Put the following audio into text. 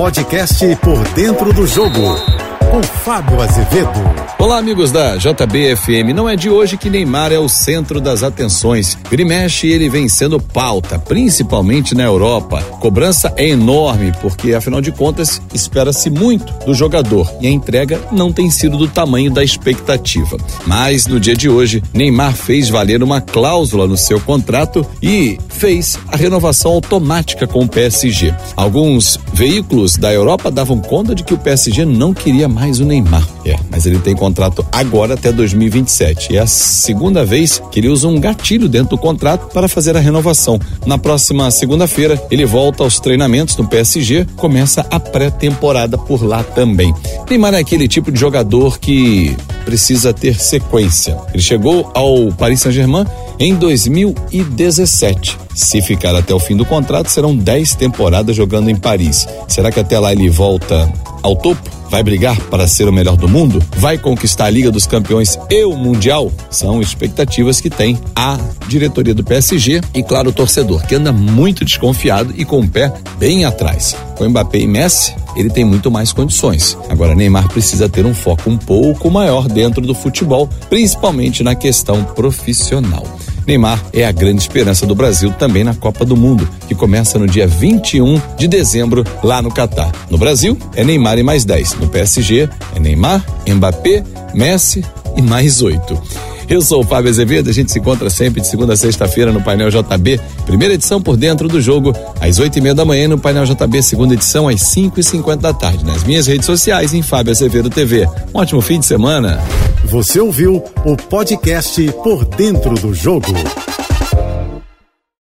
podcast Por Dentro do Jogo com Fábio Azevedo. Olá, amigos da JBFM. Não é de hoje que Neymar é o centro das atenções. Grimesh ele vem sendo pauta, principalmente na Europa. Cobrança é enorme, porque afinal de contas espera-se muito do jogador e a entrega não tem sido do tamanho da expectativa. Mas no dia de hoje, Neymar fez valer uma cláusula no seu contrato e fez a renovação automática com o PSG. Alguns veículos da Europa davam conta de que o PSG não queria mais o Neymar. É, mas ele tem contrato agora até 2027. É a segunda vez que ele usa um gatilho dentro do contrato para fazer a renovação. Na próxima segunda-feira, ele volta aos treinamentos no PSG, começa a pré-temporada por lá também. Neymar é aquele tipo de jogador que precisa ter sequência. Ele chegou ao Paris Saint-Germain em 2017. Se ficar até o fim do contrato, serão 10 temporadas jogando em Paris. Será que até lá ele volta ao topo? Vai brigar para ser o melhor do mundo? Vai conquistar a Liga dos Campeões e o Mundial? São expectativas que tem a diretoria do PSG e, claro, o torcedor, que anda muito desconfiado e com o pé bem atrás. Com Mbappé e Messi, ele tem muito mais condições. Agora, Neymar precisa ter um foco um pouco maior dentro do futebol, principalmente na questão profissional. Neymar é a grande esperança do Brasil também na Copa do Mundo, que começa no dia 21 de dezembro lá no Catar. No Brasil, é Neymar e mais 10. No PSG, é Neymar, Mbappé, Messi e mais oito. Eu sou o Fábio Azevedo, a gente se encontra sempre de segunda a sexta-feira no Painel JB, primeira edição por dentro do jogo, às oito e meia da manhã no Painel JB, segunda edição às cinco e cinquenta da tarde, nas minhas redes sociais em Fábio Azevedo TV. Um ótimo fim de semana. Você ouviu o podcast Por Dentro do Jogo.